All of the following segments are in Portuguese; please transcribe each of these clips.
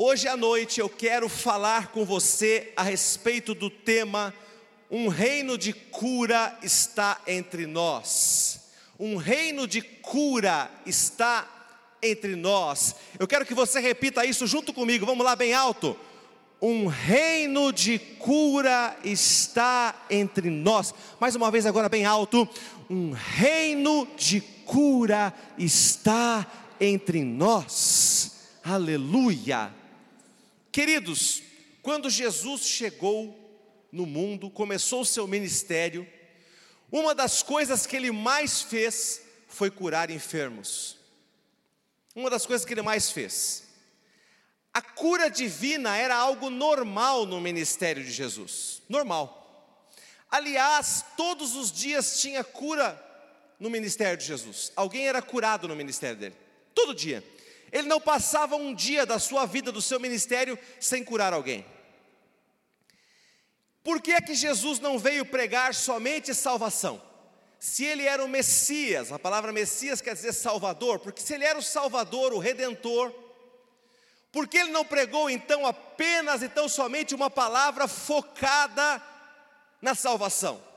Hoje à noite eu quero falar com você a respeito do tema Um reino de cura está entre nós. Um reino de cura está entre nós. Eu quero que você repita isso junto comigo. Vamos lá bem alto. Um reino de cura está entre nós. Mais uma vez agora bem alto. Um reino de cura está entre nós. Aleluia. Queridos, quando Jesus chegou no mundo, começou o seu ministério, uma das coisas que ele mais fez foi curar enfermos. Uma das coisas que ele mais fez. A cura divina era algo normal no ministério de Jesus, normal. Aliás, todos os dias tinha cura no ministério de Jesus. Alguém era curado no ministério dele, todo dia. Ele não passava um dia da sua vida, do seu ministério, sem curar alguém. Por que é que Jesus não veio pregar somente salvação? Se ele era o Messias, a palavra Messias quer dizer Salvador, porque se ele era o Salvador, o Redentor, por que ele não pregou então apenas e tão somente uma palavra focada na salvação?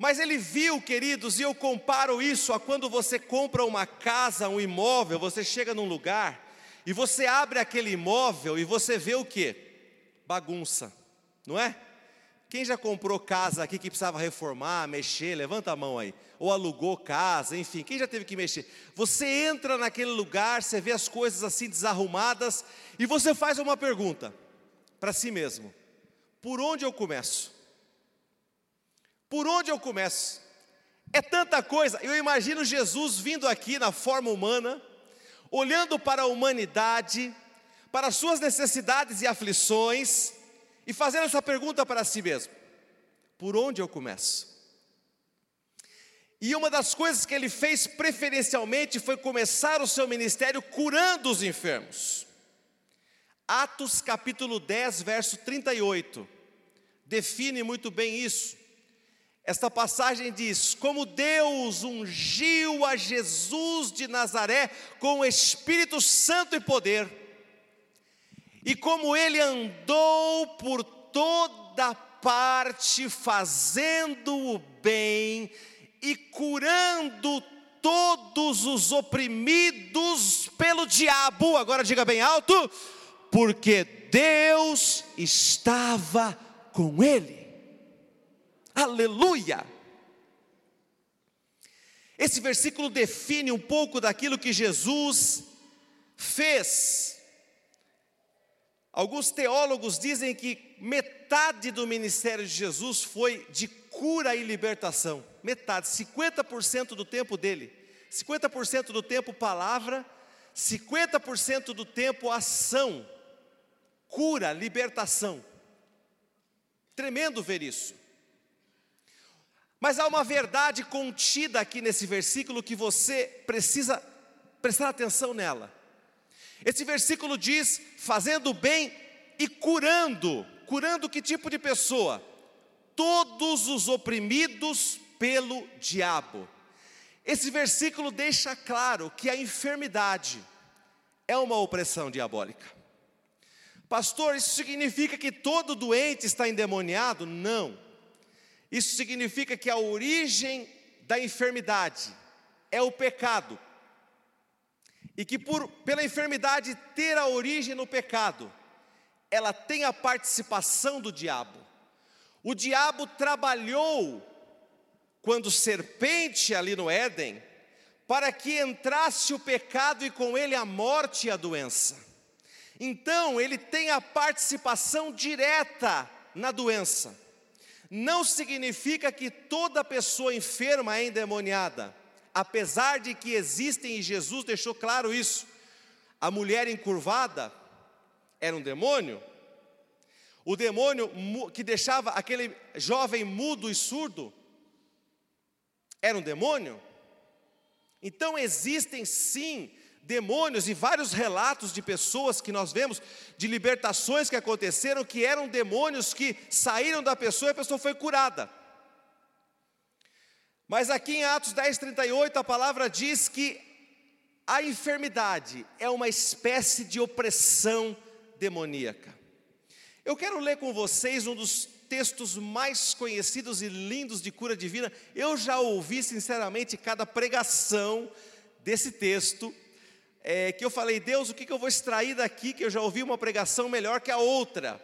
Mas ele viu, queridos, e eu comparo isso a quando você compra uma casa, um imóvel, você chega num lugar e você abre aquele imóvel e você vê o que? Bagunça, não é? Quem já comprou casa aqui que precisava reformar, mexer, levanta a mão aí. Ou alugou casa, enfim, quem já teve que mexer? Você entra naquele lugar, você vê as coisas assim desarrumadas e você faz uma pergunta para si mesmo: por onde eu começo? Por onde eu começo? É tanta coisa. Eu imagino Jesus vindo aqui na forma humana, olhando para a humanidade, para as suas necessidades e aflições, e fazendo essa pergunta para si mesmo: por onde eu começo? E uma das coisas que ele fez preferencialmente foi começar o seu ministério curando os enfermos. Atos capítulo 10, verso 38, define muito bem isso. Esta passagem diz: Como Deus ungiu a Jesus de Nazaré com o Espírito Santo e poder, e como ele andou por toda parte fazendo o bem e curando todos os oprimidos pelo diabo, agora diga bem alto, porque Deus estava com ele. Aleluia! Esse versículo define um pouco daquilo que Jesus fez. Alguns teólogos dizem que metade do ministério de Jesus foi de cura e libertação. Metade, 50% do tempo dele. 50% do tempo palavra, 50% do tempo ação. Cura, libertação. Tremendo ver isso. Mas há uma verdade contida aqui nesse versículo que você precisa prestar atenção nela. Esse versículo diz: fazendo bem e curando. Curando que tipo de pessoa? Todos os oprimidos pelo diabo. Esse versículo deixa claro que a enfermidade é uma opressão diabólica. Pastor, isso significa que todo doente está endemoniado? Não. Isso significa que a origem da enfermidade é o pecado. E que por, pela enfermidade ter a origem no pecado, ela tem a participação do diabo. O diabo trabalhou quando serpente ali no Éden, para que entrasse o pecado e com ele a morte e a doença. Então, ele tem a participação direta na doença não significa que toda pessoa enferma é endemoniada, apesar de que existem, e Jesus deixou claro isso. A mulher encurvada era um demônio, o demônio que deixava aquele jovem mudo e surdo era um demônio. Então existem sim demônios e vários relatos de pessoas que nós vemos, de libertações que aconteceram, que eram demônios que saíram da pessoa e a pessoa foi curada. Mas aqui em Atos 10, 38, a palavra diz que A enfermidade é uma espécie de opressão demoníaca. Eu quero ler com vocês um dos textos mais conhecidos e lindos de cura divina. Eu já ouvi, sinceramente, cada pregação desse texto, é, que eu falei, Deus, o que, que eu vou extrair daqui, que eu já ouvi uma pregação melhor que a outra.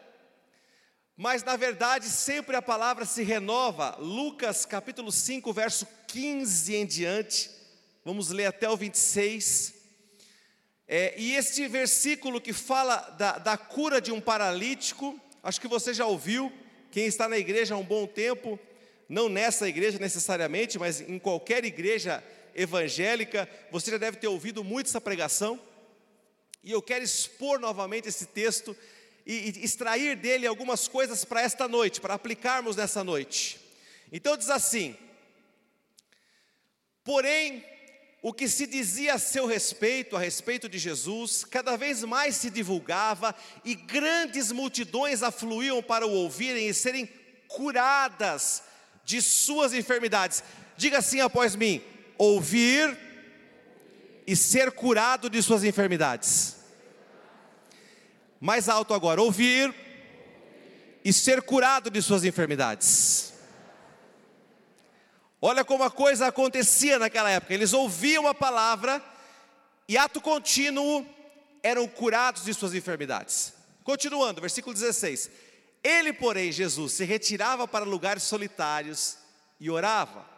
Mas na verdade, sempre a palavra se renova. Lucas capítulo 5, verso 15 em diante Vamos ler até o 26. É, e este versículo que fala da, da cura de um paralítico, acho que você já ouviu, quem está na igreja há um bom tempo, não nessa igreja necessariamente, mas em qualquer igreja evangélica, você já deve ter ouvido muito essa pregação. E eu quero expor novamente esse texto e, e extrair dele algumas coisas para esta noite, para aplicarmos nessa noite. Então diz assim: Porém, o que se dizia a seu respeito, a respeito de Jesus, cada vez mais se divulgava e grandes multidões afluíam para o ouvirem e serem curadas de suas enfermidades. Diga assim após mim: ouvir e ser curado de suas enfermidades. Mais alto agora: ouvir e ser curado de suas enfermidades. Olha como a coisa acontecia naquela época. Eles ouviam a palavra e, ato contínuo, eram curados de suas enfermidades. Continuando, versículo 16: Ele, porém, Jesus, se retirava para lugares solitários e orava.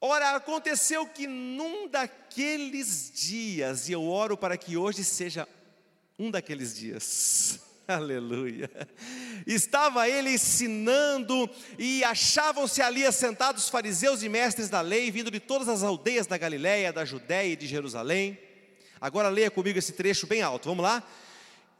Ora, aconteceu que num daqueles dias, e eu oro para que hoje seja um daqueles dias, Aleluia. Estava ele ensinando e achavam-se ali assentados fariseus e mestres da lei, vindo de todas as aldeias da Galiléia, da Judéia e de Jerusalém. Agora leia comigo esse trecho bem alto. Vamos lá?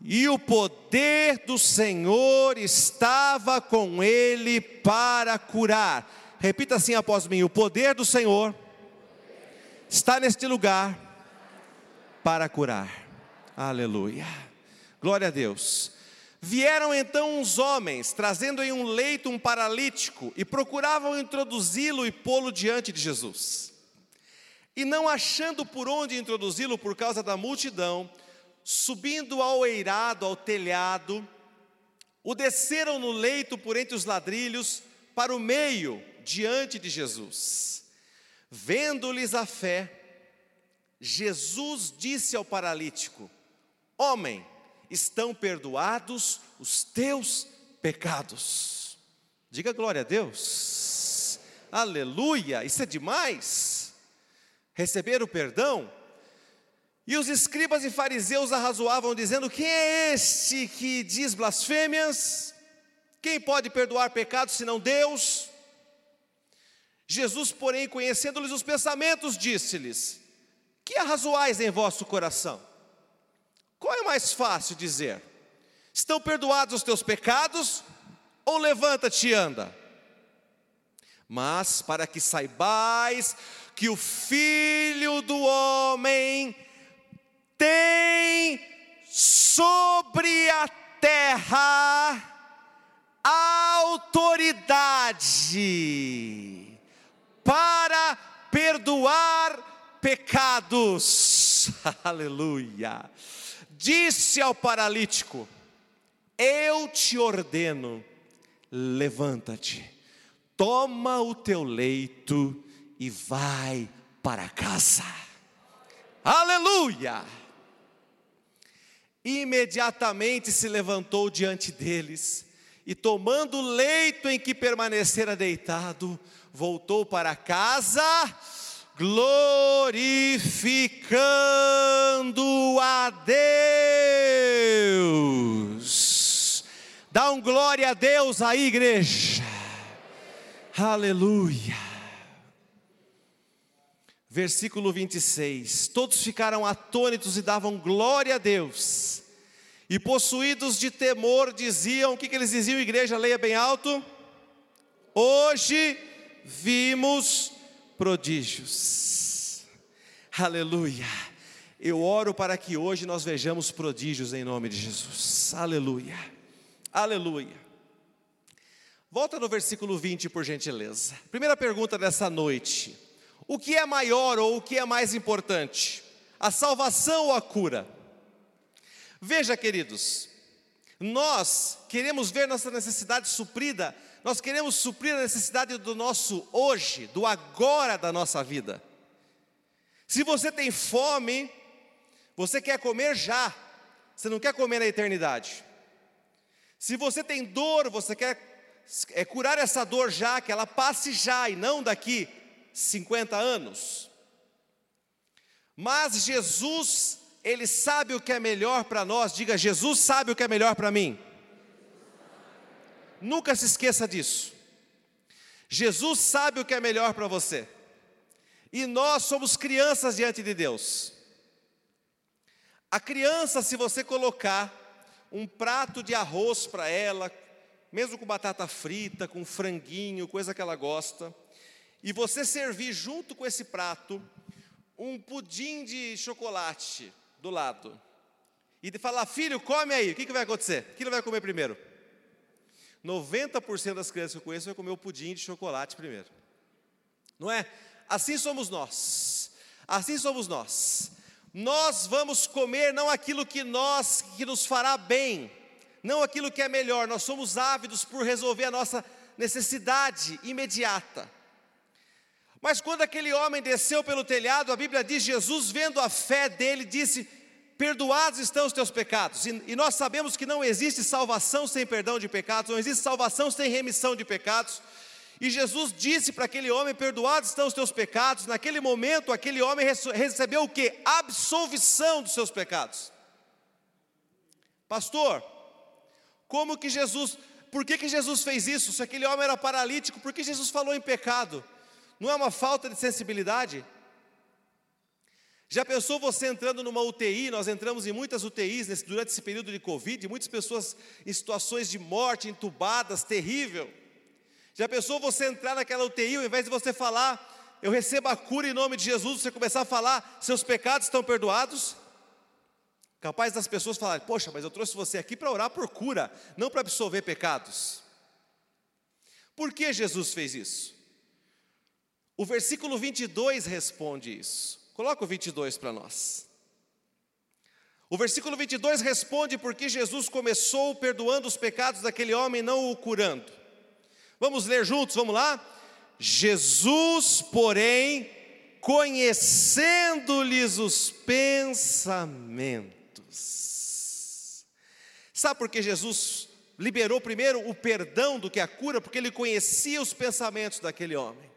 E o poder do Senhor estava com ele para curar. Repita assim após mim: o poder do Senhor está neste lugar para curar. Aleluia. Glória a Deus. Vieram então uns homens, trazendo em um leito um paralítico, e procuravam introduzi-lo e pô-lo diante de Jesus. E não achando por onde introduzi-lo por causa da multidão, subindo ao eirado, ao telhado, o desceram no leito por entre os ladrilhos, para o meio, diante de Jesus. Vendo-lhes a fé, Jesus disse ao paralítico: Homem, estão perdoados os teus pecados. Diga glória a Deus. Aleluia, isso é demais. Receber o perdão. E os escribas e fariseus arrazoavam, dizendo: Quem é este que diz blasfêmias? Quem pode perdoar pecados senão Deus? Jesus, porém, conhecendo-lhes os pensamentos, disse-lhes: Que arrazoais em vosso coração? Qual é mais fácil dizer? Estão perdoados os teus pecados? Ou levanta-te e anda? Mas para que saibais que o Filho do Homem tem sobre a terra autoridade para perdoar pecados. Aleluia disse ao paralítico: Eu te ordeno, levanta-te, toma o teu leito e vai para casa. Aleluia! Imediatamente se levantou diante deles e, tomando o leito em que permanecera deitado, voltou para casa glorificando a Deus. Dá um glória a Deus aí, igreja. Aleluia. Versículo 26. Todos ficaram atônitos e davam glória a Deus. E possuídos de temor diziam: o que, que eles diziam, igreja? Leia bem alto. Hoje vimos prodígios. Aleluia. Eu oro para que hoje nós vejamos prodígios em nome de Jesus. Aleluia. Aleluia. Volta no versículo 20, por gentileza. Primeira pergunta dessa noite: O que é maior ou o que é mais importante? A salvação ou a cura? Veja, queridos, nós queremos ver nossa necessidade suprida, nós queremos suprir a necessidade do nosso hoje, do agora da nossa vida. Se você tem fome, você quer comer já, você não quer comer na eternidade. Se você tem dor, você quer é, curar essa dor já, que ela passe já e não daqui 50 anos. Mas Jesus, Ele sabe o que é melhor para nós, diga: Jesus sabe o que é melhor para mim. Nunca se esqueça disso. Jesus sabe o que é melhor para você. E nós somos crianças diante de Deus. A criança, se você colocar um prato de arroz para ela, mesmo com batata frita, com franguinho, coisa que ela gosta, e você servir junto com esse prato um pudim de chocolate do lado, e de falar, filho, come aí, o que, que vai acontecer? O que ele vai comer primeiro? 90% das crianças que eu conheço vai comer o pudim de chocolate primeiro. Não é? Assim somos nós. Assim somos nós. Nós vamos comer não aquilo que nós que nos fará bem, não aquilo que é melhor. Nós somos ávidos por resolver a nossa necessidade imediata. Mas quando aquele homem desceu pelo telhado, a Bíblia diz: Jesus, vendo a fé dele, disse: Perdoados estão os teus pecados. E, e nós sabemos que não existe salvação sem perdão de pecados, não existe salvação sem remissão de pecados. E Jesus disse para aquele homem: Perdoados estão os teus pecados. Naquele momento, aquele homem recebeu o que? Absolvição dos seus pecados. Pastor, como que Jesus, por que, que Jesus fez isso? Se aquele homem era paralítico, por que Jesus falou em pecado? Não é uma falta de sensibilidade? Já pensou você entrando numa UTI? Nós entramos em muitas UTIs nesse, durante esse período de Covid, muitas pessoas em situações de morte, entubadas, terrível. Já pensou você entrar naquela UTI, ao invés de você falar, eu recebo a cura em nome de Jesus, você começar a falar, seus pecados estão perdoados? Capaz das pessoas falarem, poxa, mas eu trouxe você aqui para orar por cura, não para absolver pecados. Por que Jesus fez isso? O versículo 22 responde isso. Coloca o 22 para nós. O versículo 22 responde porque Jesus começou perdoando os pecados daquele homem, não o curando. Vamos ler juntos, vamos lá? Jesus, porém, conhecendo-lhes os pensamentos. Sabe por que Jesus liberou primeiro o perdão do que a cura? Porque ele conhecia os pensamentos daquele homem.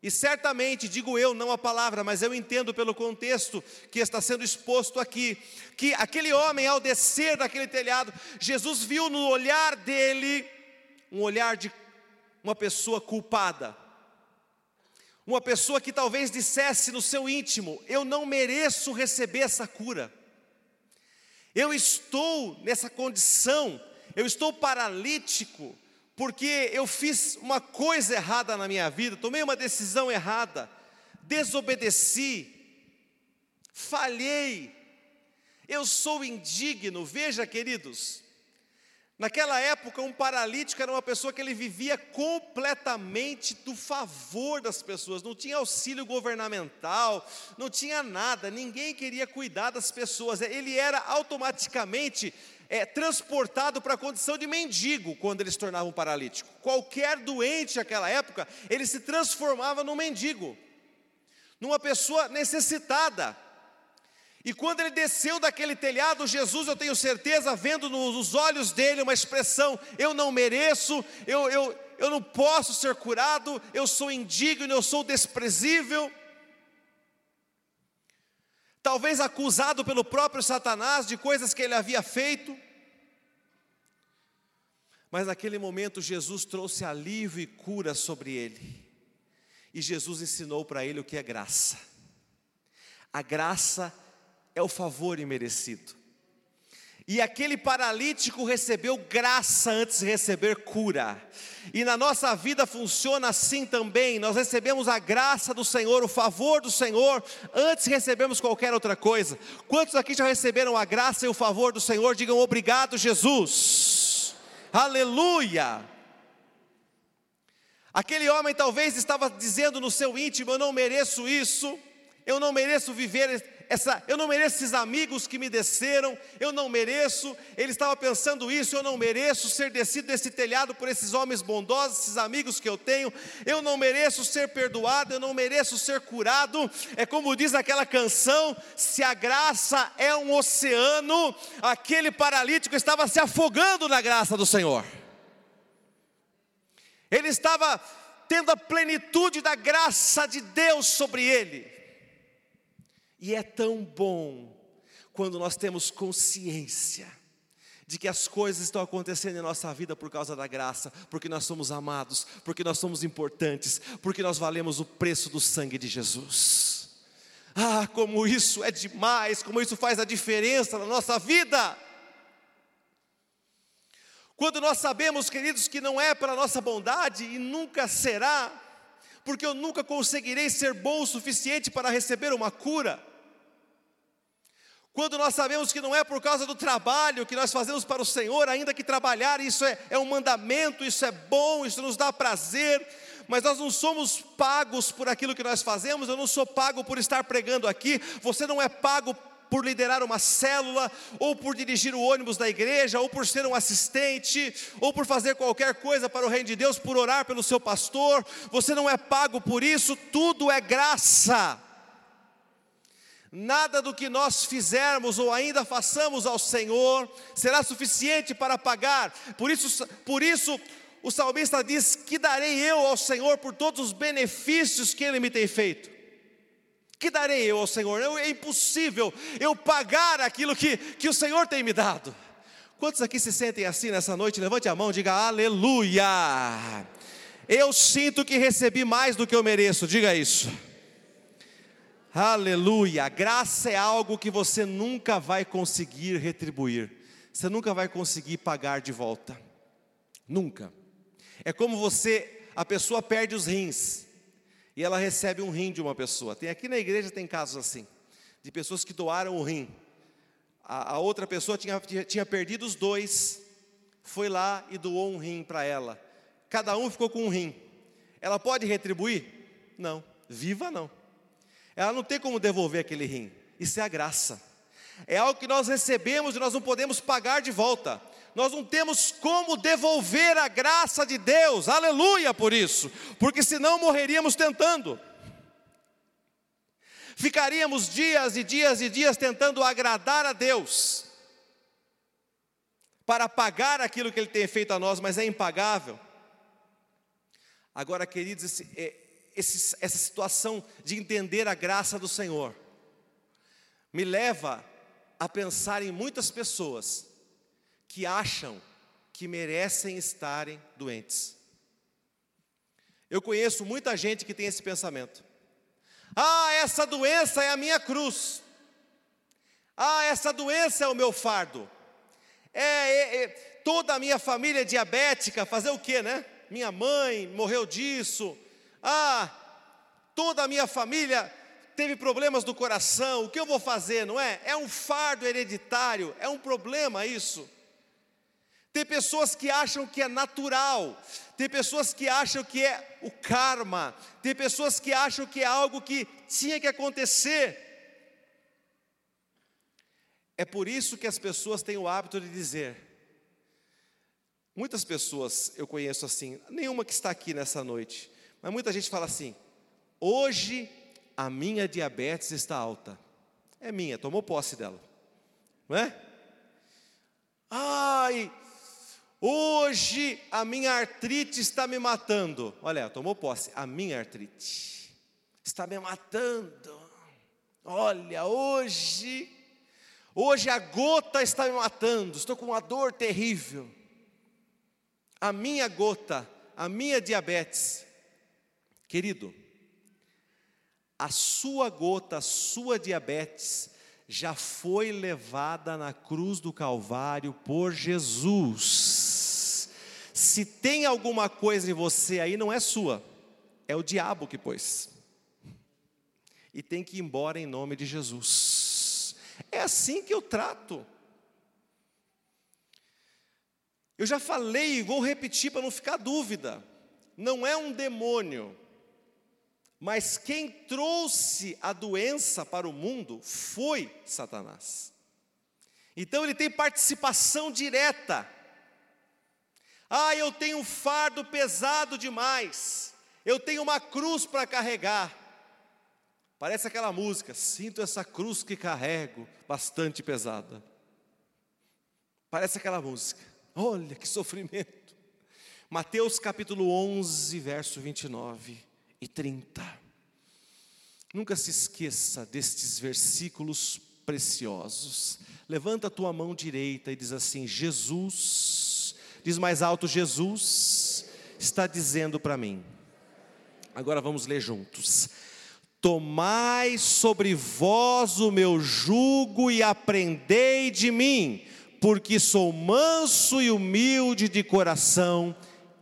E certamente, digo eu, não a palavra, mas eu entendo pelo contexto que está sendo exposto aqui, que aquele homem, ao descer daquele telhado, Jesus viu no olhar dele um olhar de uma pessoa culpada, uma pessoa que talvez dissesse no seu íntimo: Eu não mereço receber essa cura, eu estou nessa condição, eu estou paralítico, porque eu fiz uma coisa errada na minha vida, tomei uma decisão errada, desobedeci, falhei, eu sou indigno. Veja, queridos, naquela época, um paralítico era uma pessoa que ele vivia completamente do favor das pessoas, não tinha auxílio governamental, não tinha nada, ninguém queria cuidar das pessoas, ele era automaticamente é, transportado para a condição de mendigo quando ele se tornava um paralítico. Qualquer doente naquela época, ele se transformava num mendigo, numa pessoa necessitada. E quando ele desceu daquele telhado, Jesus, eu tenho certeza, vendo nos olhos dele uma expressão: eu não mereço, eu, eu, eu não posso ser curado, eu sou indigno, eu sou desprezível talvez acusado pelo próprio Satanás de coisas que ele havia feito. Mas naquele momento Jesus trouxe alívio e cura sobre ele. E Jesus ensinou para ele o que é graça. A graça é o favor imerecido. E aquele paralítico recebeu graça antes de receber cura. E na nossa vida funciona assim também. Nós recebemos a graça do Senhor, o favor do Senhor, antes de recebermos qualquer outra coisa. Quantos aqui já receberam a graça e o favor do Senhor? Digam obrigado, Jesus. Aleluia. Aquele homem talvez estava dizendo no seu íntimo: Eu não mereço isso, eu não mereço viver essa, eu não mereço esses amigos que me desceram, eu não mereço. Ele estava pensando isso, eu não mereço ser descido desse telhado por esses homens bondosos, esses amigos que eu tenho. Eu não mereço ser perdoado, eu não mereço ser curado. É como diz aquela canção: se a graça é um oceano, aquele paralítico estava se afogando na graça do Senhor. Ele estava tendo a plenitude da graça de Deus sobre ele. E é tão bom quando nós temos consciência de que as coisas estão acontecendo em nossa vida por causa da graça, porque nós somos amados, porque nós somos importantes, porque nós valemos o preço do sangue de Jesus. Ah, como isso é demais, como isso faz a diferença na nossa vida. Quando nós sabemos, queridos, que não é pela nossa bondade e nunca será, porque eu nunca conseguirei ser bom o suficiente para receber uma cura. Quando nós sabemos que não é por causa do trabalho que nós fazemos para o Senhor, ainda que trabalhar, isso é, é um mandamento, isso é bom, isso nos dá prazer, mas nós não somos pagos por aquilo que nós fazemos, eu não sou pago por estar pregando aqui, você não é pago por liderar uma célula, ou por dirigir o ônibus da igreja, ou por ser um assistente, ou por fazer qualquer coisa para o reino de Deus, por orar pelo seu pastor, você não é pago por isso, tudo é graça. Nada do que nós fizermos ou ainda façamos ao Senhor será suficiente para pagar. Por isso, por isso o salmista diz: Que darei eu ao Senhor por todos os benefícios que Ele me tem feito? Que darei eu ao Senhor? É impossível eu pagar aquilo que, que o Senhor tem me dado. Quantos aqui se sentem assim nessa noite? Levante a mão, diga aleluia. Eu sinto que recebi mais do que eu mereço, diga isso. Aleluia! Graça é algo que você nunca vai conseguir retribuir, você nunca vai conseguir pagar de volta, nunca. É como você, a pessoa perde os rins e ela recebe um rim de uma pessoa. Tem aqui na igreja tem casos assim, de pessoas que doaram o rim. A, a outra pessoa tinha, tinha perdido os dois, foi lá e doou um rim para ela. Cada um ficou com um rim. Ela pode retribuir? Não. Viva não. Ela não tem como devolver aquele rim. Isso é a graça. É algo que nós recebemos e nós não podemos pagar de volta. Nós não temos como devolver a graça de Deus. Aleluia por isso. Porque senão morreríamos tentando. Ficaríamos dias e dias e dias tentando agradar a Deus para pagar aquilo que Ele tem feito a nós, mas é impagável. Agora, queridos, esse, é, esse, essa situação de entender a graça do Senhor me leva a pensar em muitas pessoas que acham que merecem estarem doentes. Eu conheço muita gente que tem esse pensamento. Ah, essa doença é a minha cruz. Ah, essa doença é o meu fardo. É, é, é toda a minha família é diabética, fazer o quê, né? Minha mãe morreu disso, ah, toda a minha família teve problemas do coração, o que eu vou fazer, não é? É um fardo hereditário, é um problema isso. Tem pessoas que acham que é natural, tem pessoas que acham que é o karma, tem pessoas que acham que é algo que tinha que acontecer. É por isso que as pessoas têm o hábito de dizer, muitas pessoas eu conheço assim, nenhuma que está aqui nessa noite, mas muita gente fala assim: hoje a minha diabetes está alta. É minha, tomou posse dela, não é? Ai, hoje a minha artrite está me matando. Olha, tomou posse, a minha artrite está me matando. Olha, hoje, hoje a gota está me matando, estou com uma dor terrível. A minha gota, a minha diabetes Querido, a sua gota, a sua diabetes, já foi levada na cruz do Calvário por Jesus. Se tem alguma coisa em você aí, não é sua, é o diabo que pôs. E tem que ir embora em nome de Jesus. É assim que eu trato. Eu já falei e vou repetir para não ficar dúvida. não é um demônio, mas quem trouxe a doença para o mundo foi Satanás. Então ele tem participação direta. Ah, eu tenho um fardo pesado demais, eu tenho uma cruz para carregar. Parece aquela música, sinto essa cruz que carrego, bastante pesada. Parece aquela música, olha que sofrimento. Mateus capítulo 11, verso 29 e 30. Nunca se esqueça destes versículos preciosos. Levanta a tua mão direita e diz assim: Jesus, diz mais alto: Jesus está dizendo para mim. Agora vamos ler juntos. Tomai sobre vós o meu jugo e aprendei de mim, porque sou manso e humilde de coração,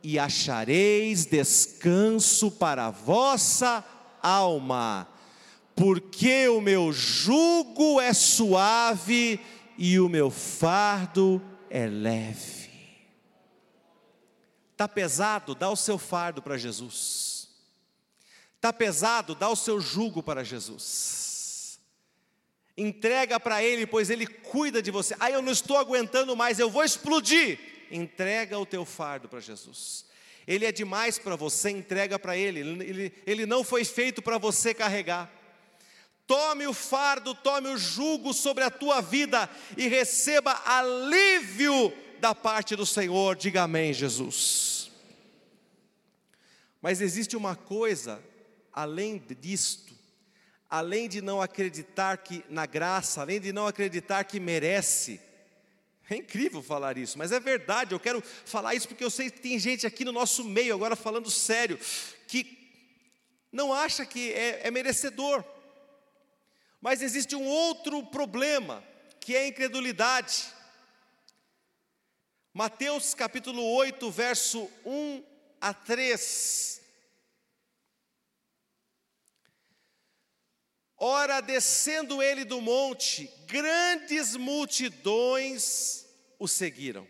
e achareis descanso para a vossa alma porque o meu jugo é suave e o meu fardo é leve. Está pesado? Dá o seu fardo para Jesus. Está pesado? Dá o seu jugo para Jesus. Entrega para Ele, pois Ele cuida de você. Ah, eu não estou aguentando mais, eu vou explodir. Entrega o teu fardo para Jesus. Ele é demais para você, entrega para ele. ele. Ele não foi feito para você carregar. Tome o fardo, tome o jugo sobre a tua vida e receba alívio da parte do Senhor. Diga amém, Jesus. Mas existe uma coisa além disto, além de não acreditar que na graça, além de não acreditar que merece. É incrível falar isso, mas é verdade. Eu quero falar isso porque eu sei que tem gente aqui no nosso meio, agora falando sério, que não acha que é, é merecedor. Mas existe um outro problema, que é a incredulidade. Mateus capítulo 8, verso 1 a 3. Ora, descendo ele do monte, grandes multidões o seguiram.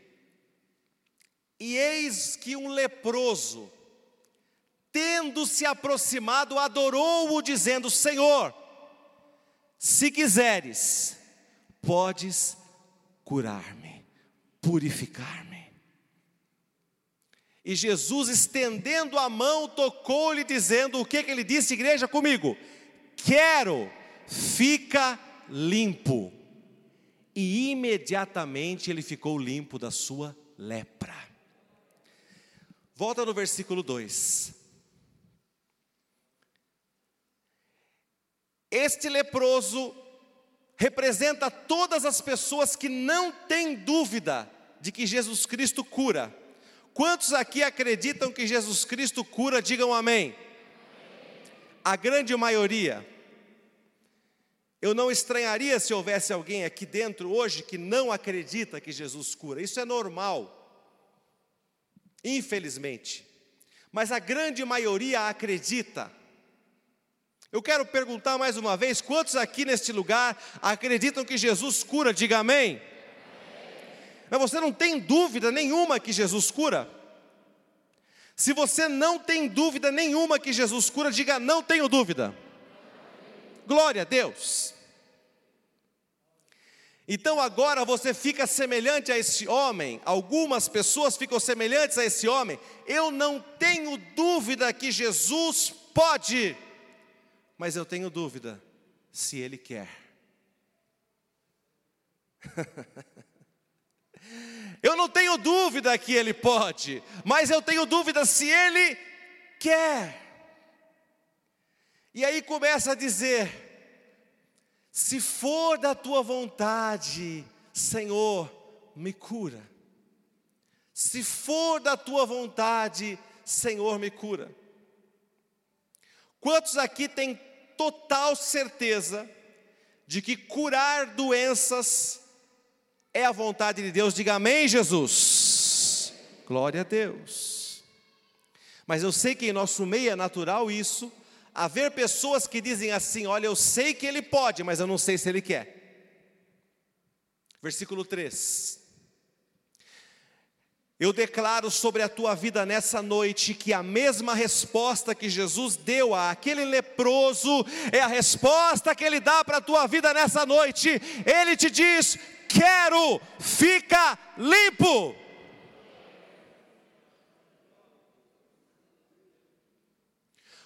E eis que um leproso, tendo se aproximado, adorou-o, dizendo: Senhor, se quiseres, podes curar-me, purificar-me. E Jesus, estendendo a mão, tocou-lhe, dizendo: O que, que ele disse, igreja, comigo? Quero, fica limpo. E imediatamente ele ficou limpo da sua lepra. Volta no versículo 2. Este leproso representa todas as pessoas que não têm dúvida de que Jesus Cristo cura. Quantos aqui acreditam que Jesus Cristo cura? Digam amém. A grande maioria. Eu não estranharia se houvesse alguém aqui dentro hoje que não acredita que Jesus cura. Isso é normal. Infelizmente. Mas a grande maioria acredita. Eu quero perguntar mais uma vez: quantos aqui neste lugar acreditam que Jesus cura? Diga amém. Mas você não tem dúvida nenhuma que Jesus cura? Se você não tem dúvida nenhuma que Jesus cura, diga não tenho dúvida. Glória a Deus. Então agora você fica semelhante a esse homem, algumas pessoas ficam semelhantes a esse homem. Eu não tenho dúvida que Jesus pode mas eu tenho dúvida se ele quer. eu não tenho dúvida que ele pode, mas eu tenho dúvida se ele quer. E aí começa a dizer: se for da tua vontade, Senhor, me cura. Se for da tua vontade, Senhor, me cura. Quantos aqui têm total certeza de que curar doenças é a vontade de Deus? Diga amém, Jesus. Glória a Deus. Mas eu sei que em nosso meio é natural isso, haver pessoas que dizem assim: Olha, eu sei que Ele pode, mas eu não sei se Ele quer. Versículo 3. Eu declaro sobre a tua vida nessa noite que a mesma resposta que Jesus deu àquele leproso é a resposta que ele dá para a tua vida nessa noite. Ele te diz: Quero, fica limpo.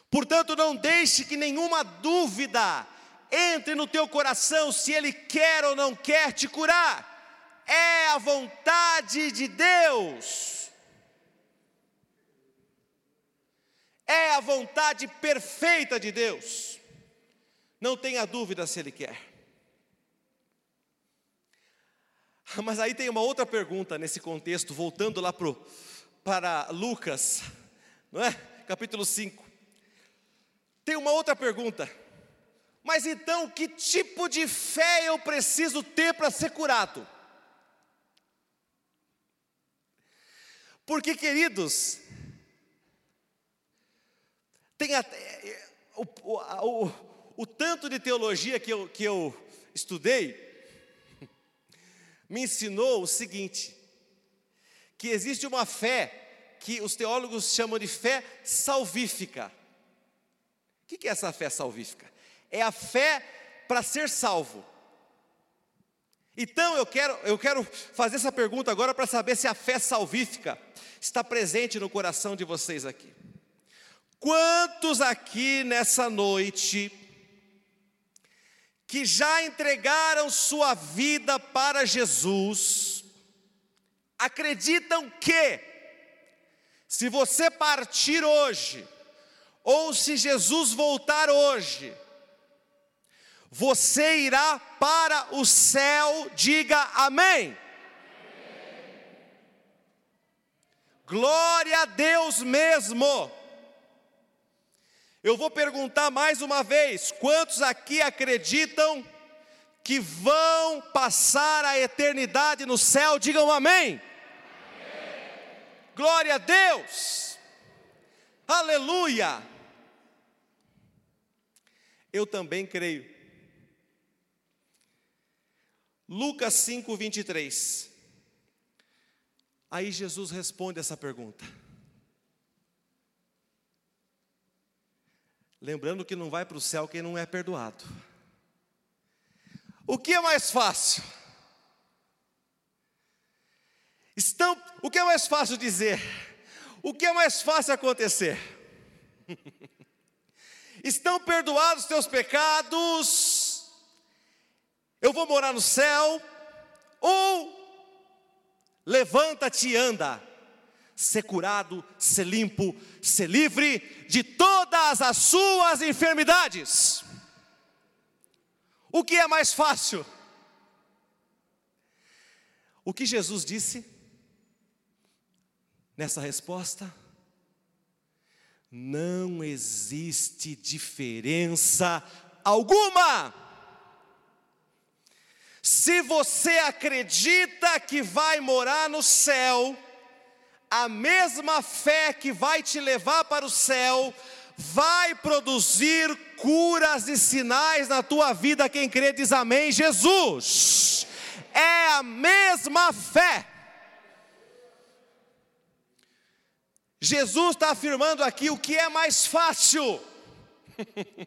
Portanto, não deixe que nenhuma dúvida entre no teu coração se Ele quer ou não quer te curar é a vontade de Deus. É a vontade perfeita de Deus. Não tenha dúvida se Ele quer. Mas aí tem uma outra pergunta nesse contexto, voltando lá pro, para Lucas, não é? Capítulo 5. Tem uma outra pergunta. Mas então, que tipo de fé eu preciso ter para ser curado? Porque, queridos, tem até, o, o, o, o tanto de teologia que eu, que eu estudei, me ensinou o seguinte: que existe uma fé que os teólogos chamam de fé salvífica. O que é essa fé salvífica? É a fé para ser salvo. Então eu quero, eu quero fazer essa pergunta agora para saber se a fé salvífica está presente no coração de vocês aqui. Quantos aqui nessa noite que já entregaram sua vida para Jesus, acreditam que, se você partir hoje, ou se Jesus voltar hoje, você irá para o céu, diga amém. Glória a Deus mesmo. Eu vou perguntar mais uma vez: quantos aqui acreditam que vão passar a eternidade no céu? Digam amém. amém. Glória a Deus. Aleluia. Eu também creio. Lucas 5, 23. Aí Jesus responde essa pergunta. Lembrando que não vai para o céu quem não é perdoado. O que é mais fácil? Estão, o que é mais fácil dizer? O que é mais fácil acontecer? Estão perdoados teus pecados? Eu vou morar no céu? Ou Levanta-te e anda. Ser curado, ser limpo, ser livre de todas as suas enfermidades. O que é mais fácil? O que Jesus disse nessa resposta? Não existe diferença alguma. Se você acredita que vai morar no céu, a mesma fé que vai te levar para o céu, vai produzir curas e sinais na tua vida. Quem crê diz amém, Jesus. É a mesma fé. Jesus está afirmando aqui o que é mais fácil.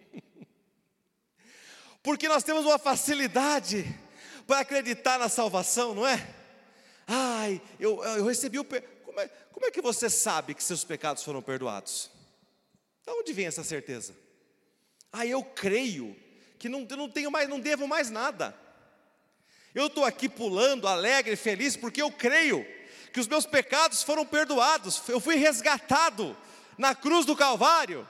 Porque nós temos uma facilidade para acreditar na salvação, não é? Ai, eu, eu recebi o. Como é, como é que você sabe que seus pecados foram perdoados? De onde vem essa certeza? Ah, eu creio que não, não tenho mais, não devo mais nada. Eu estou aqui pulando, alegre, feliz, porque eu creio que os meus pecados foram perdoados. Eu fui resgatado na cruz do Calvário.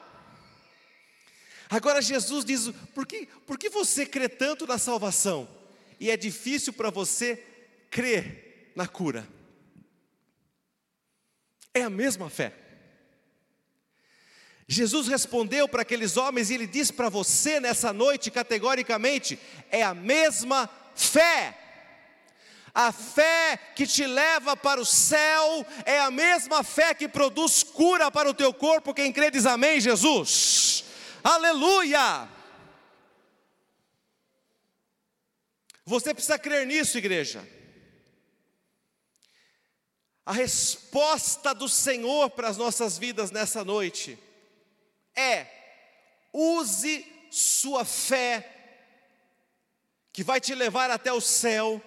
Agora Jesus diz: por que, por que você crê tanto na salvação? E é difícil para você crer na cura. É a mesma fé. Jesus respondeu para aqueles homens e ele diz para você nessa noite, categoricamente: é a mesma fé. A fé que te leva para o céu é a mesma fé que produz cura para o teu corpo. Quem crê diz amém, Jesus. Aleluia! Você precisa crer nisso, igreja. A resposta do Senhor para as nossas vidas nessa noite é: use sua fé, que vai te levar até o céu,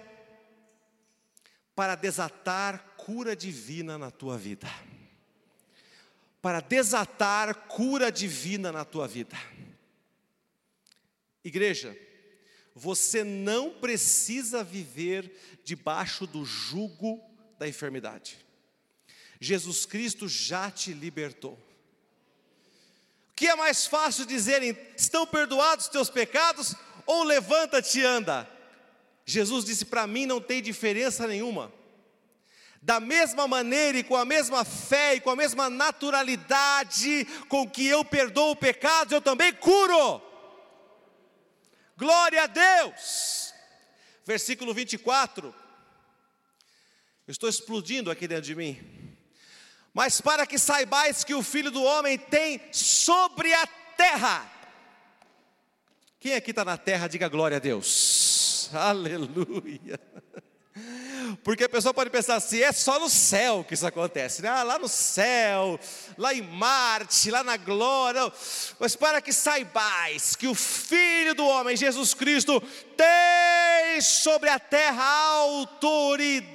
para desatar cura divina na tua vida. Para desatar cura divina na tua vida. Igreja, você não precisa viver debaixo do jugo da enfermidade. Jesus Cristo já te libertou. O que é mais fácil dizerem, estão perdoados os teus pecados, ou levanta-te e anda? Jesus disse: para mim não tem diferença nenhuma. Da mesma maneira e com a mesma fé e com a mesma naturalidade com que eu perdoo pecados, eu também curo. Glória a Deus. Versículo 24. Eu estou explodindo aqui dentro de mim. Mas para que saibais que o Filho do Homem tem sobre a terra. Quem aqui está na terra, diga glória a Deus. Aleluia. Porque a pessoa pode pensar assim, é só no céu que isso acontece, né? Ah, lá no céu, lá em Marte, lá na glória. Mas para que saibais que o Filho do Homem, Jesus Cristo, tem sobre a terra autoridade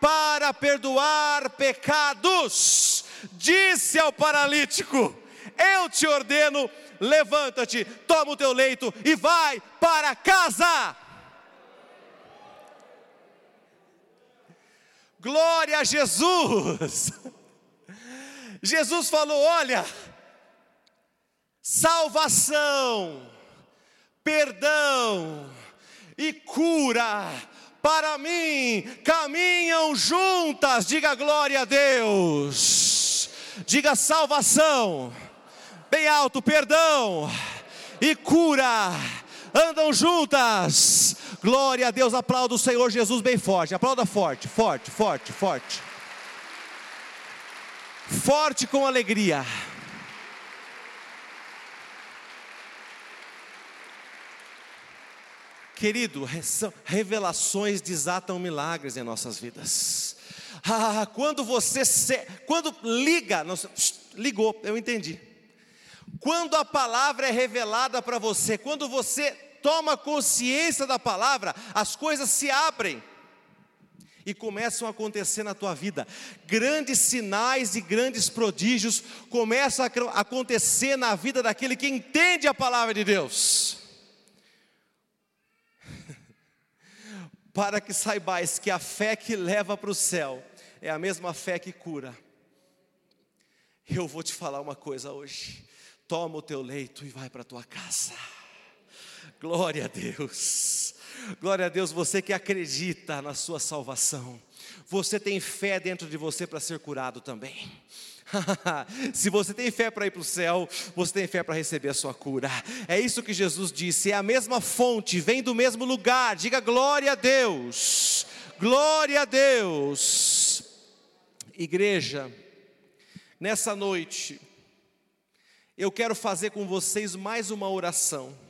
para perdoar pecados, disse ao paralítico: Eu te ordeno, levanta-te, toma o teu leito e vai para casa. Glória a Jesus! Jesus falou: olha, salvação, perdão e cura para mim caminham juntas. Diga glória a Deus. Diga salvação, bem alto, perdão e cura andam juntas. Glória a Deus, aplauda o Senhor Jesus bem forte. Aplauda forte, forte, forte, forte. Forte com alegria. Querido, revelações desatam milagres em nossas vidas. Ah, quando você se, quando liga, ligou, eu entendi. Quando a palavra é revelada para você, quando você toma consciência da palavra, as coisas se abrem e começam a acontecer na tua vida. Grandes sinais e grandes prodígios começam a acontecer na vida daquele que entende a palavra de Deus. Para que saibais que a fé que leva para o céu é a mesma fé que cura. Eu vou te falar uma coisa hoje. Toma o teu leito e vai para a tua casa. Glória a Deus. Glória a Deus, você que acredita na sua salvação. Você tem fé dentro de você para ser curado também. Se você tem fé para ir para o céu, você tem fé para receber a sua cura. É isso que Jesus disse, é a mesma fonte, vem do mesmo lugar. Diga glória a Deus. Glória a Deus. Igreja, nessa noite, eu quero fazer com vocês mais uma oração.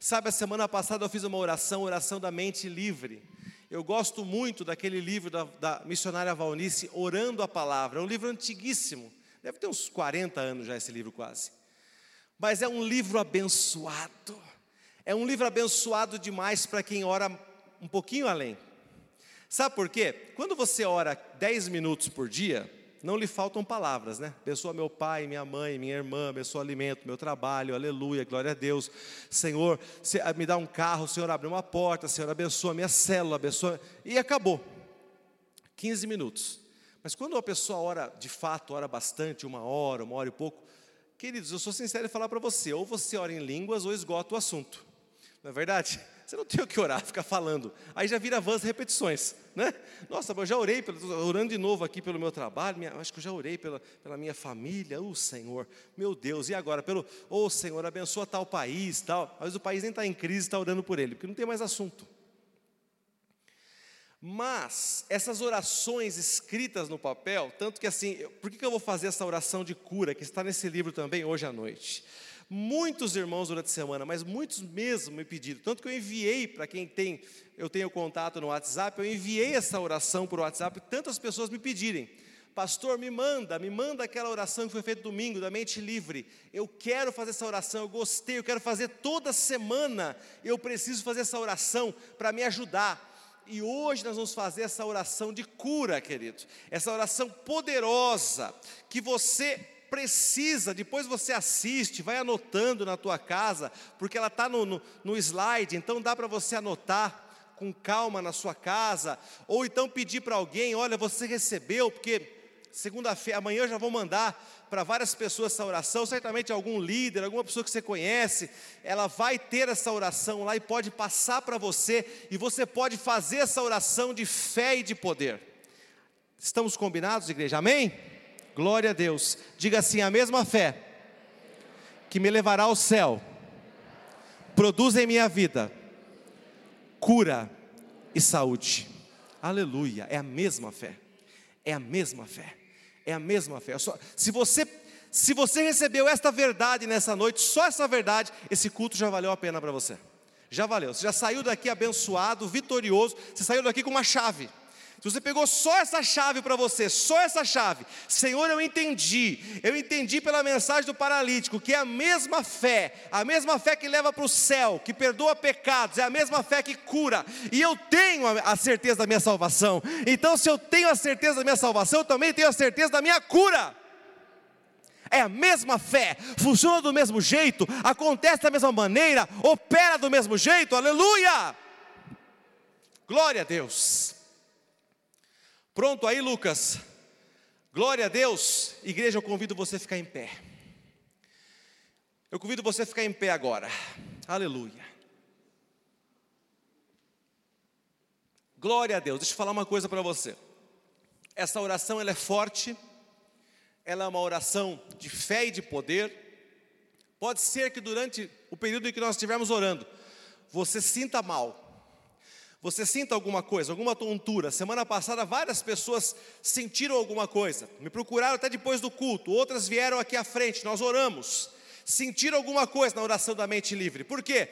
Sabe, a semana passada eu fiz uma oração, oração da mente livre. Eu gosto muito daquele livro da, da missionária Valnice, Orando a Palavra. É um livro antiguíssimo, deve ter uns 40 anos já esse livro quase. Mas é um livro abençoado. É um livro abençoado demais para quem ora um pouquinho além. Sabe por quê? Quando você ora 10 minutos por dia, não lhe faltam palavras, né? Abençoa meu pai, minha mãe, minha irmã, abençoa alimento, meu trabalho, aleluia, glória a Deus. Senhor, ah, me dá um carro, Senhor, abre uma porta, Senhor, abençoa minha célula, abençoa. E acabou. 15 minutos. Mas quando uma pessoa ora, de fato, ora bastante, uma hora, uma hora e pouco, queridos, eu sou sincero em falar para você, ou você ora em línguas ou esgota o assunto. Não é verdade? Você não tem o que orar, ficar falando. Aí já vira vãs repetições, né? Nossa, eu já orei, orando de novo aqui pelo meu trabalho, minha, acho que eu já orei pela, pela minha família, o oh, Senhor, meu Deus, e agora? Pelo, ô oh, Senhor, abençoa tal país, tal. Mas o país nem está em crise, está orando por ele, porque não tem mais assunto. Mas essas orações escritas no papel, tanto que assim, por que, que eu vou fazer essa oração de cura, que está nesse livro também hoje à noite? Muitos irmãos durante a semana, mas muitos mesmo me pediram. Tanto que eu enviei para quem tem, eu tenho contato no WhatsApp, eu enviei essa oração por WhatsApp, tantas pessoas me pedirem. Pastor, me manda, me manda aquela oração que foi feita domingo, da mente livre. Eu quero fazer essa oração, eu gostei, eu quero fazer toda semana. Eu preciso fazer essa oração para me ajudar. E hoje nós vamos fazer essa oração de cura, querido. Essa oração poderosa que você precisa, depois você assiste, vai anotando na tua casa, porque ela está no, no, no slide, então dá para você anotar com calma na sua casa, ou então pedir para alguém, olha, você recebeu, porque segunda-feira, amanhã eu já vou mandar para várias pessoas essa oração, certamente algum líder, alguma pessoa que você conhece, ela vai ter essa oração lá e pode passar para você, e você pode fazer essa oração de fé e de poder. Estamos combinados, igreja? Amém? Glória a Deus. Diga assim: a mesma fé que me levará ao céu, produz em minha vida cura e saúde. Aleluia. É a mesma fé. É a mesma fé. É a mesma fé. Se você se você recebeu esta verdade nessa noite, só essa verdade, esse culto já valeu a pena para você. Já valeu. Você já saiu daqui abençoado, vitorioso. Você saiu daqui com uma chave. Se você pegou só essa chave para você, só essa chave, Senhor, eu entendi, eu entendi pela mensagem do paralítico que é a mesma fé, a mesma fé que leva para o céu, que perdoa pecados, é a mesma fé que cura, e eu tenho a certeza da minha salvação. Então, se eu tenho a certeza da minha salvação, eu também tenho a certeza da minha cura. É a mesma fé, funciona do mesmo jeito, acontece da mesma maneira, opera do mesmo jeito, aleluia! Glória a Deus. Pronto aí, Lucas? Glória a Deus. Igreja, eu convido você a ficar em pé. Eu convido você a ficar em pé agora. Aleluia. Glória a Deus. Deixa eu falar uma coisa para você. Essa oração ela é forte. Ela é uma oração de fé e de poder. Pode ser que durante o período em que nós estivermos orando, você sinta mal você sinta alguma coisa, alguma tontura. Semana passada várias pessoas sentiram alguma coisa. Me procuraram até depois do culto. Outras vieram aqui à frente, nós oramos. Sentiram alguma coisa na oração da mente livre. Por quê?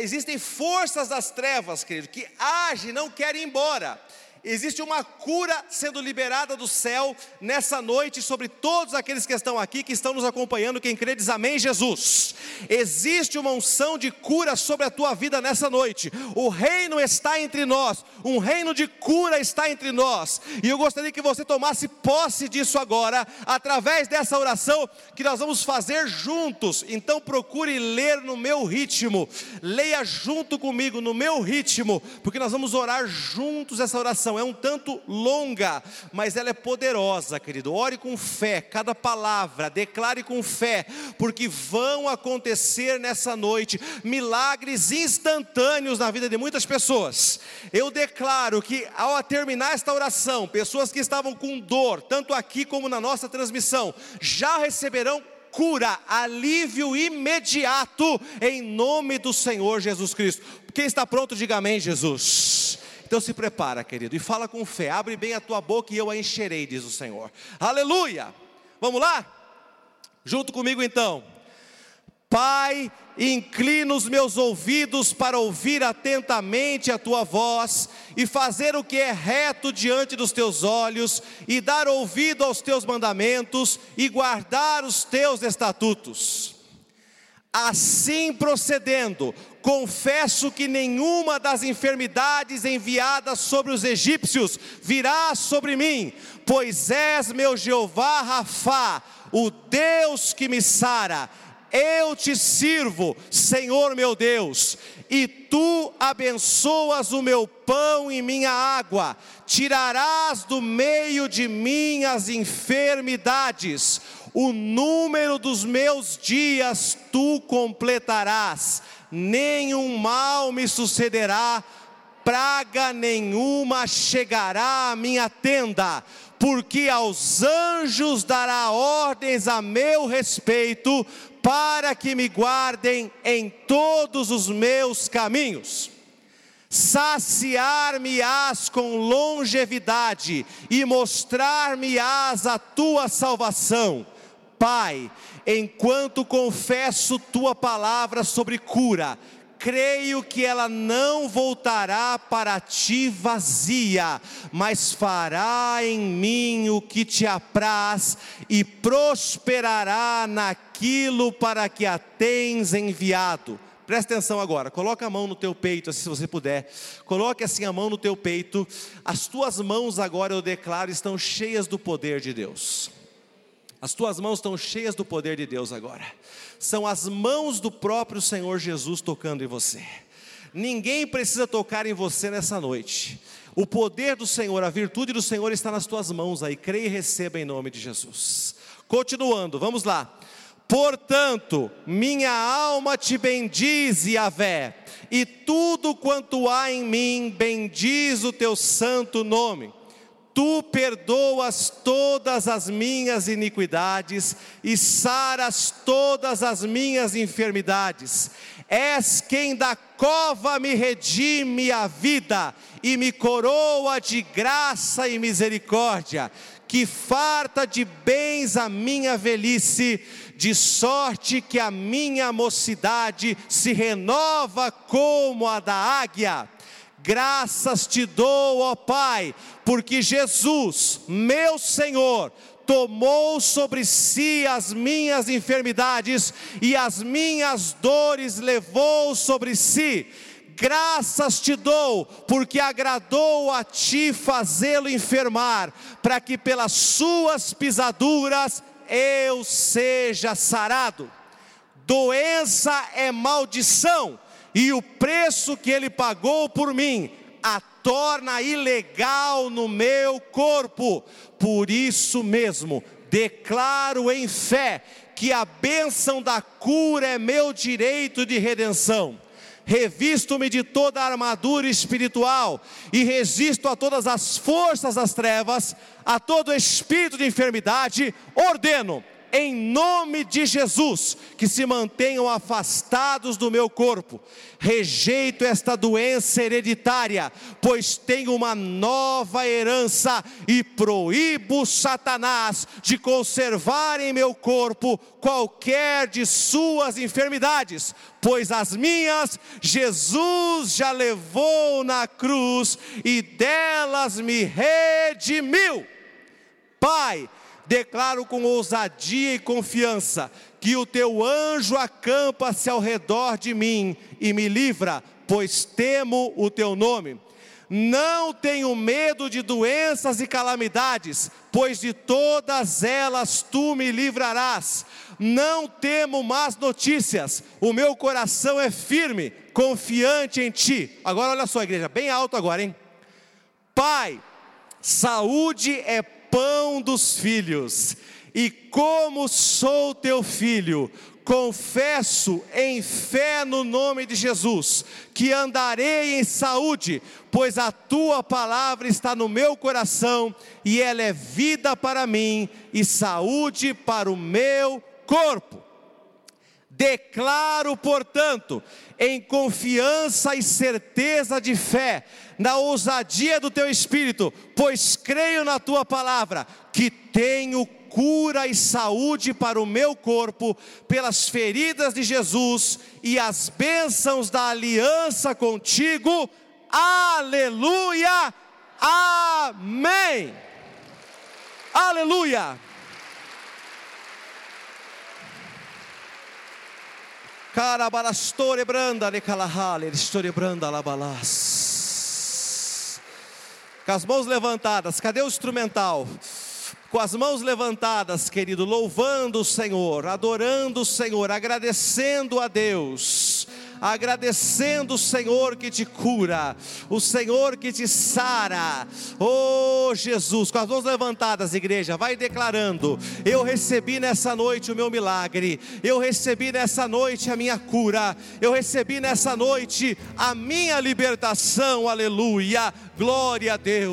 Existem forças das trevas, querido, que agem não querem ir embora existe uma cura sendo liberada do céu nessa noite sobre todos aqueles que estão aqui, que estão nos acompanhando, quem crê diz amém, Jesus. Existe uma unção de cura sobre a tua vida nessa noite. O reino está entre nós, um reino de cura está entre nós. E eu gostaria que você tomasse posse disso agora, através dessa oração que nós vamos fazer juntos. Então procure ler no meu ritmo. Leia junto comigo no meu ritmo, porque nós vamos orar juntos essa oração é um tanto longa, mas ela é poderosa, querido. Ore com fé, cada palavra, declare com fé, porque vão acontecer nessa noite milagres instantâneos na vida de muitas pessoas. Eu declaro que ao terminar esta oração, pessoas que estavam com dor, tanto aqui como na nossa transmissão, já receberão cura, alívio imediato, em nome do Senhor Jesus Cristo. Quem está pronto, diga amém, Jesus. Então se prepara, querido, e fala com fé. Abre bem a tua boca e eu a encherei, diz o Senhor. Aleluia! Vamos lá? Junto comigo então. Pai, inclina os meus ouvidos para ouvir atentamente a tua voz e fazer o que é reto diante dos teus olhos e dar ouvido aos teus mandamentos e guardar os teus estatutos. Assim procedendo, confesso que nenhuma das enfermidades enviadas sobre os egípcios virá sobre mim, pois és meu Jeová Rafá, o Deus que me sara. Eu te sirvo, Senhor meu Deus, e tu abençoas o meu pão e minha água, tirarás do meio de mim as enfermidades, o número dos meus dias tu completarás nenhum mal me sucederá, praga nenhuma chegará à minha tenda, porque aos anjos dará ordens a meu respeito, para que me guardem em todos os meus caminhos. Saciar-me-ás com longevidade e mostrar-me-ás a tua salvação Pai, enquanto confesso tua palavra sobre cura, creio que ela não voltará para ti vazia, mas fará em mim o que te apraz e prosperará naquilo para que a tens enviado. Presta atenção agora, coloca a mão no teu peito, assim, se você puder. Coloque assim a mão no teu peito. As tuas mãos agora eu declaro estão cheias do poder de Deus. As tuas mãos estão cheias do poder de Deus agora. São as mãos do próprio Senhor Jesus tocando em você. Ninguém precisa tocar em você nessa noite. O poder do Senhor, a virtude do Senhor está nas tuas mãos aí. Creia e receba em nome de Jesus. Continuando, vamos lá. Portanto, minha alma te bendiz, Yahvé, e tudo quanto há em mim bendiz o teu santo nome tu perdoas todas as minhas iniquidades e saras todas as minhas enfermidades. És quem da cova me redime a vida e me coroa de graça e misericórdia, que farta de bens a minha velhice, de sorte que a minha mocidade se renova como a da águia. Graças te dou, ó Pai, porque Jesus, meu Senhor, tomou sobre si as minhas enfermidades e as minhas dores levou sobre si. Graças te dou, porque agradou a ti fazê-lo enfermar, para que pelas suas pisaduras eu seja sarado. Doença é maldição e o preço que ele pagou por mim a torna ilegal no meu corpo. Por isso mesmo, declaro em fé que a bênção da cura é meu direito de redenção. Revisto-me de toda a armadura espiritual e resisto a todas as forças das trevas, a todo espírito de enfermidade, ordeno em nome de Jesus, que se mantenham afastados do meu corpo. Rejeito esta doença hereditária, pois tenho uma nova herança e proíbo Satanás de conservar em meu corpo qualquer de suas enfermidades, pois as minhas Jesus já levou na cruz e delas me redimiu. Pai, declaro com ousadia e confiança que o teu anjo acampa-se ao redor de mim e me livra, pois temo o teu nome. Não tenho medo de doenças e calamidades, pois de todas elas tu me livrarás. Não temo más notícias, o meu coração é firme, confiante em ti. Agora olha só, igreja, bem alto agora, hein? Pai, saúde é pão dos filhos, e como sou teu filho, confesso em fé no nome de Jesus, que andarei em saúde, pois a tua palavra está no meu coração, e ela é vida para mim e saúde para o meu corpo. Declaro, portanto, em confiança e certeza de fé, na ousadia do teu espírito, pois creio na tua palavra, que tenho cura e saúde para o meu corpo, pelas feridas de Jesus e as bênçãos da aliança contigo. Aleluia! Amém! Aleluia! Carabalastore branda le calahale, história branda labalas. Com as mãos levantadas, cadê o instrumental? Com as mãos levantadas, querido, louvando o Senhor, adorando o Senhor, agradecendo a Deus agradecendo o Senhor que te cura, o Senhor que te sara. Oh Jesus, com as mãos levantadas, igreja, vai declarando: Eu recebi nessa noite o meu milagre, eu recebi nessa noite a minha cura, eu recebi nessa noite a minha libertação, aleluia, glória a Deus.